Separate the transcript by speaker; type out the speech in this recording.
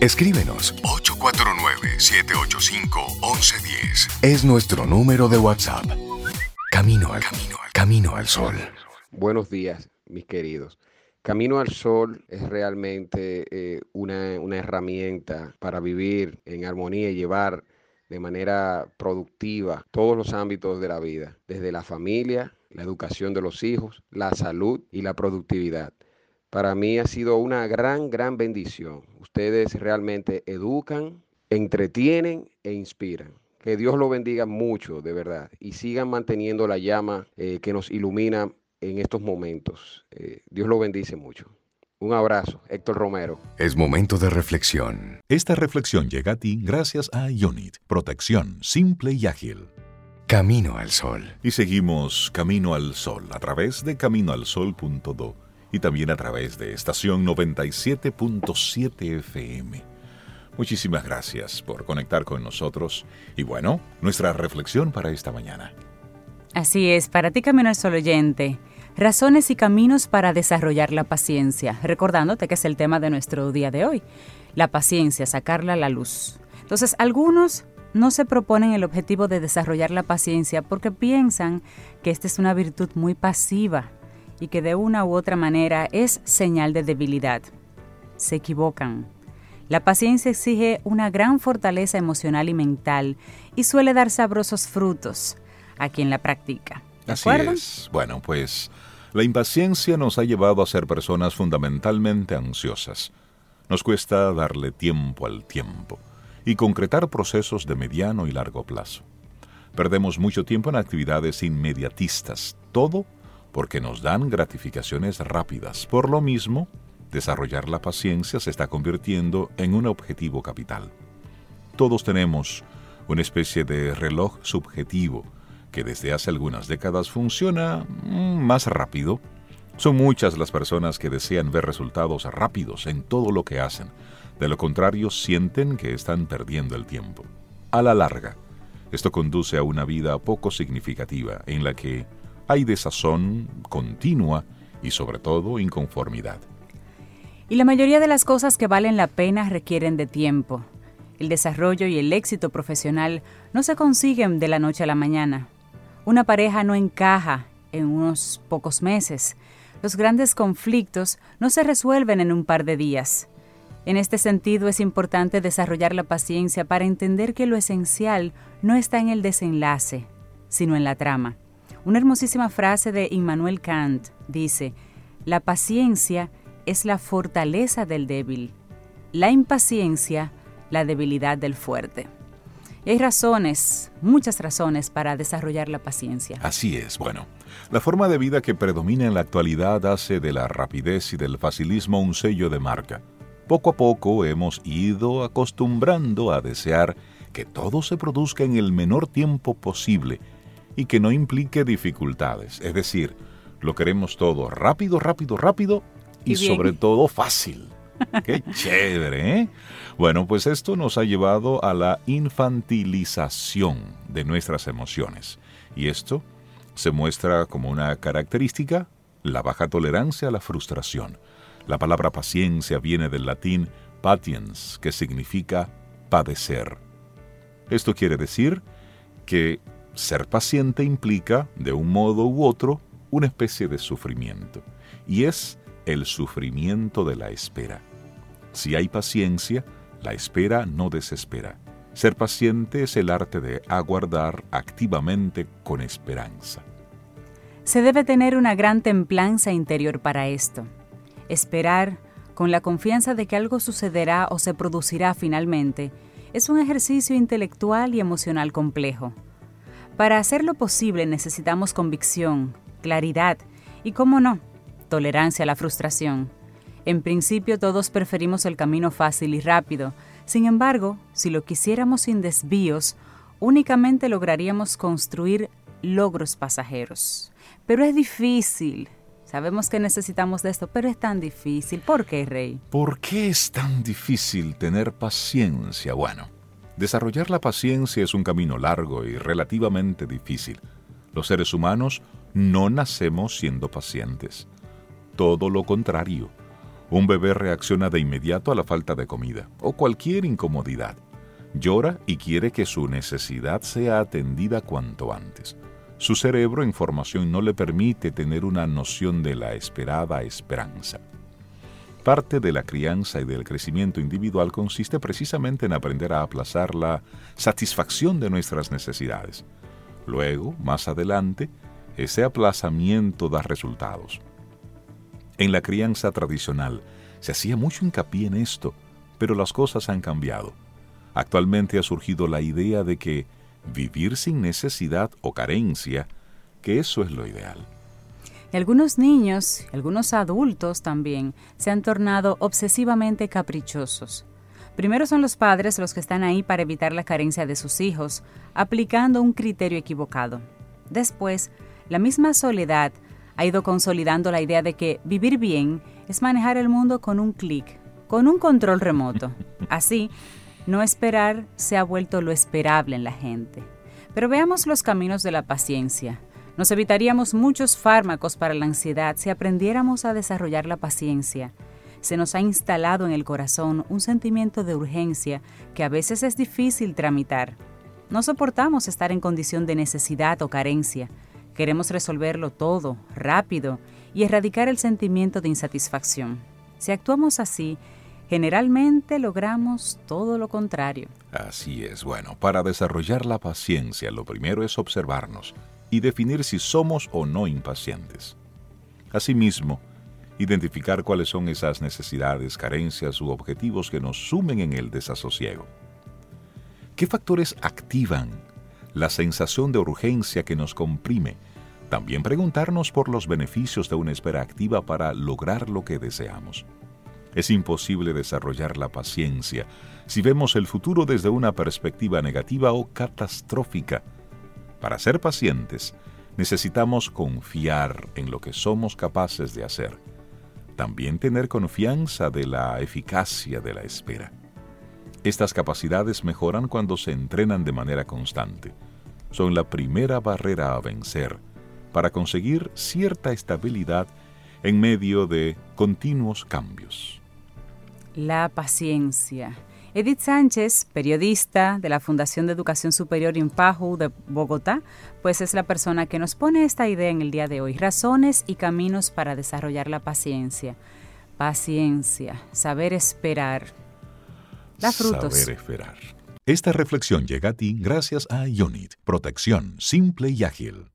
Speaker 1: Escríbenos 849-785-1110. Es nuestro número de WhatsApp. Camino al camino, camino al sol.
Speaker 2: Buenos días, mis queridos. Camino al Sol es realmente eh, una, una, herramienta para vivir en armonía y llevar de manera productiva todos los ámbitos de la vida, desde la familia, la educación de los hijos, la salud y la productividad. Para mí ha sido una gran, gran bendición. Ustedes realmente educan, entretienen e inspiran. Que Dios lo bendiga mucho, de verdad, y sigan manteniendo la llama eh, que nos ilumina en estos momentos. Eh, Dios lo bendice mucho. Un abrazo, Héctor Romero.
Speaker 1: Es momento de reflexión.
Speaker 3: Esta reflexión llega a ti gracias a Unit, protección simple y ágil.
Speaker 1: Camino al Sol.
Speaker 3: Y seguimos Camino al Sol a través de caminoalsol.do y también a través de estación 97.7 FM. Muchísimas gracias por conectar con nosotros y bueno, nuestra reflexión para esta mañana.
Speaker 4: Así es, para ti Camino al oyente, razones y caminos para desarrollar la paciencia, recordándote que es el tema de nuestro día de hoy, la paciencia, sacarla a la luz. Entonces, algunos no se proponen el objetivo de desarrollar la paciencia porque piensan que esta es una virtud muy pasiva y que de una u otra manera es señal de debilidad. Se equivocan. La paciencia exige una gran fortaleza emocional y mental y suele dar sabrosos frutos a quien la practica.
Speaker 3: Así es. Bueno, pues la impaciencia nos ha llevado a ser personas fundamentalmente ansiosas. Nos cuesta darle tiempo al tiempo y concretar procesos de mediano y largo plazo. Perdemos mucho tiempo en actividades inmediatistas, todo porque nos dan gratificaciones rápidas. Por lo mismo, desarrollar la paciencia se está convirtiendo en un objetivo capital. Todos tenemos una especie de reloj subjetivo que desde hace algunas décadas funciona mm, más rápido. Son muchas las personas que desean ver resultados rápidos en todo lo que hacen. De lo contrario, sienten que están perdiendo el tiempo. A la larga, esto conduce a una vida poco significativa en la que hay desazón continua y sobre todo inconformidad.
Speaker 4: Y la mayoría de las cosas que valen la pena requieren de tiempo. El desarrollo y el éxito profesional no se consiguen de la noche a la mañana. Una pareja no encaja en unos pocos meses. Los grandes conflictos no se resuelven en un par de días. En este sentido es importante desarrollar la paciencia para entender que lo esencial no está en el desenlace, sino en la trama. Una hermosísima frase de Immanuel Kant dice, la paciencia es la fortaleza del débil, la impaciencia la debilidad del fuerte. Y hay razones, muchas razones para desarrollar la paciencia.
Speaker 3: Así es, bueno. La forma de vida que predomina en la actualidad hace de la rapidez y del facilismo un sello de marca. Poco a poco hemos ido acostumbrando a desear que todo se produzca en el menor tiempo posible y que no implique dificultades. Es decir, lo queremos todo rápido, rápido, rápido y, y sobre todo fácil. Qué chévere, ¿eh? Bueno, pues esto nos ha llevado a la infantilización de nuestras emociones. Y esto se muestra como una característica la baja tolerancia a la frustración. La palabra paciencia viene del latín patiens, que significa padecer. Esto quiere decir que ser paciente implica, de un modo u otro, una especie de sufrimiento. Y es el sufrimiento de la espera. Si hay paciencia, la espera no desespera. Ser paciente es el arte de aguardar activamente con esperanza.
Speaker 4: Se debe tener una gran templanza interior para esto. Esperar, con la confianza de que algo sucederá o se producirá finalmente, es un ejercicio intelectual y emocional complejo. Para hacerlo posible necesitamos convicción, claridad y, cómo no, tolerancia a la frustración. En principio todos preferimos el camino fácil y rápido, sin embargo, si lo quisiéramos sin desvíos, únicamente lograríamos construir logros pasajeros. Pero es difícil. Sabemos que necesitamos de esto, pero es tan difícil. ¿Por qué, Rey?
Speaker 3: ¿Por qué es tan difícil tener paciencia? Bueno, desarrollar la paciencia es un camino largo y relativamente difícil. Los seres humanos no nacemos siendo pacientes. Todo lo contrario Un bebé reacciona de inmediato a la falta de comida o cualquier incomodidad. Llora y quiere que su necesidad sea atendida cuanto antes. Su cerebro en formación no le permite tener una noción de la esperada esperanza. Parte de la crianza y del crecimiento individual consiste precisamente en aprender a aplazar la satisfacción de nuestras necesidades. Luego, más adelante, ese aplazamiento da resultados. En la crianza tradicional se hacía mucho hincapié en esto, pero las cosas han cambiado. Actualmente ha surgido la idea de que vivir sin necesidad o carencia, que eso es lo ideal.
Speaker 4: Y algunos niños, algunos adultos también, se han tornado obsesivamente caprichosos. Primero son los padres los que están ahí para evitar la carencia de sus hijos, aplicando un criterio equivocado. Después, la misma soledad ha ido consolidando la idea de que vivir bien es manejar el mundo con un clic, con un control remoto. Así, no esperar se ha vuelto lo esperable en la gente. Pero veamos los caminos de la paciencia. Nos evitaríamos muchos fármacos para la ansiedad si aprendiéramos a desarrollar la paciencia. Se nos ha instalado en el corazón un sentimiento de urgencia que a veces es difícil tramitar. No soportamos estar en condición de necesidad o carencia. Queremos resolverlo todo, rápido, y erradicar el sentimiento de insatisfacción. Si actuamos así, generalmente logramos todo lo contrario.
Speaker 3: Así es, bueno, para desarrollar la paciencia lo primero es observarnos y definir si somos o no impacientes. Asimismo, identificar cuáles son esas necesidades, carencias u objetivos que nos sumen en el desasosiego. ¿Qué factores activan la sensación de urgencia que nos comprime? También preguntarnos por los beneficios de una espera activa para lograr lo que deseamos. Es imposible desarrollar la paciencia si vemos el futuro desde una perspectiva negativa o catastrófica. Para ser pacientes, necesitamos confiar en lo que somos capaces de hacer. También tener confianza de la eficacia de la espera. Estas capacidades mejoran cuando se entrenan de manera constante. Son la primera barrera a vencer para conseguir cierta estabilidad en medio de continuos cambios.
Speaker 4: La paciencia. Edith Sánchez, periodista de la Fundación de Educación Superior Impaju de Bogotá, pues es la persona que nos pone esta idea en el día de hoy, razones y caminos para desarrollar la paciencia. Paciencia, saber esperar. Da frutos.
Speaker 3: Saber esperar. Esta reflexión llega a ti gracias a Ionit, protección simple y ágil.